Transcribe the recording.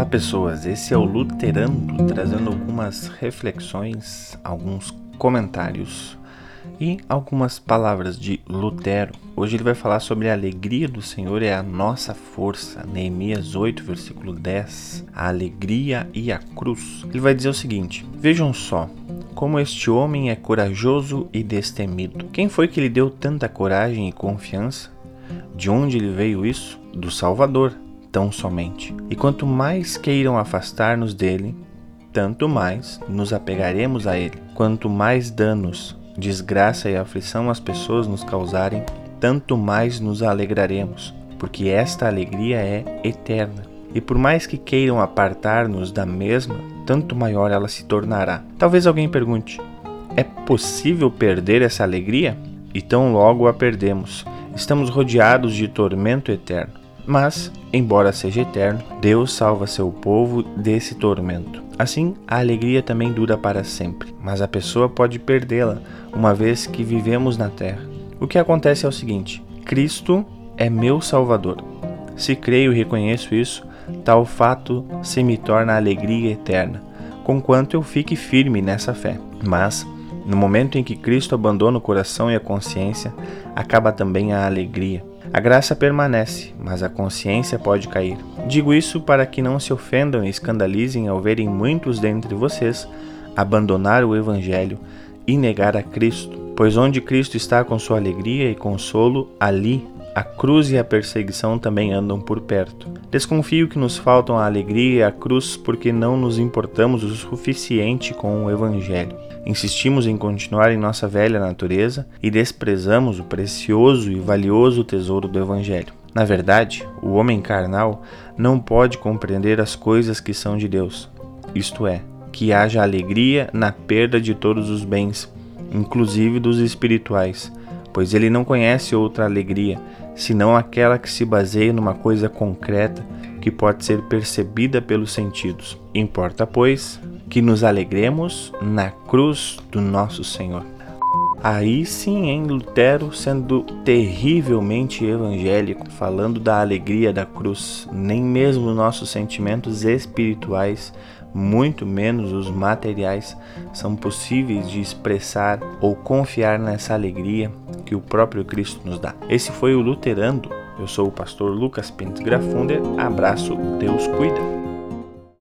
Olá pessoas, esse é o Luterando trazendo algumas reflexões, alguns comentários e algumas palavras de Lutero. Hoje ele vai falar sobre a alegria do Senhor é a nossa força. Neemias 8, versículo 10. A alegria e a cruz. Ele vai dizer o seguinte: Vejam só, como este homem é corajoso e destemido. Quem foi que lhe deu tanta coragem e confiança? De onde lhe veio isso? Do Salvador, tão somente. E quanto mais queiram afastar-nos dele, tanto mais nos apegaremos a ele. Quanto mais danos, desgraça e aflição as pessoas nos causarem, tanto mais nos alegraremos, porque esta alegria é eterna. E por mais que queiram apartar-nos da mesma, tanto maior ela se tornará. Talvez alguém pergunte: é possível perder essa alegria? E tão logo a perdemos. Estamos rodeados de tormento eterno. Mas, embora seja eterno, Deus salva seu povo desse tormento. Assim, a alegria também dura para sempre, mas a pessoa pode perdê-la uma vez que vivemos na terra. O que acontece é o seguinte: Cristo é meu Salvador. Se creio e reconheço isso, tal fato se me torna alegria eterna, conquanto eu fique firme nessa fé. Mas, no momento em que Cristo abandona o coração e a consciência, acaba também a alegria. A graça permanece, mas a consciência pode cair. Digo isso para que não se ofendam e escandalizem ao verem muitos dentre vocês abandonar o Evangelho e negar a Cristo, pois onde Cristo está com sua alegria e consolo, ali a cruz e a perseguição também andam por perto. Desconfio que nos faltam a alegria e a cruz porque não nos importamos o suficiente com o Evangelho. Insistimos em continuar em nossa velha natureza e desprezamos o precioso e valioso tesouro do Evangelho. Na verdade, o homem carnal não pode compreender as coisas que são de Deus, isto é, que haja alegria na perda de todos os bens, inclusive dos espirituais pois ele não conhece outra alegria senão aquela que se baseia numa coisa concreta que pode ser percebida pelos sentidos. Importa, pois, que nos alegremos na cruz do nosso Senhor. Aí sim, em Lutero sendo terrivelmente evangélico, falando da alegria da cruz, nem mesmo nossos sentimentos espirituais, muito menos os materiais, são possíveis de expressar ou confiar nessa alegria que o próprio Cristo nos dá. Esse foi o Luterando. Eu sou o pastor Lucas Pinto Grafunder. Abraço, Deus cuida.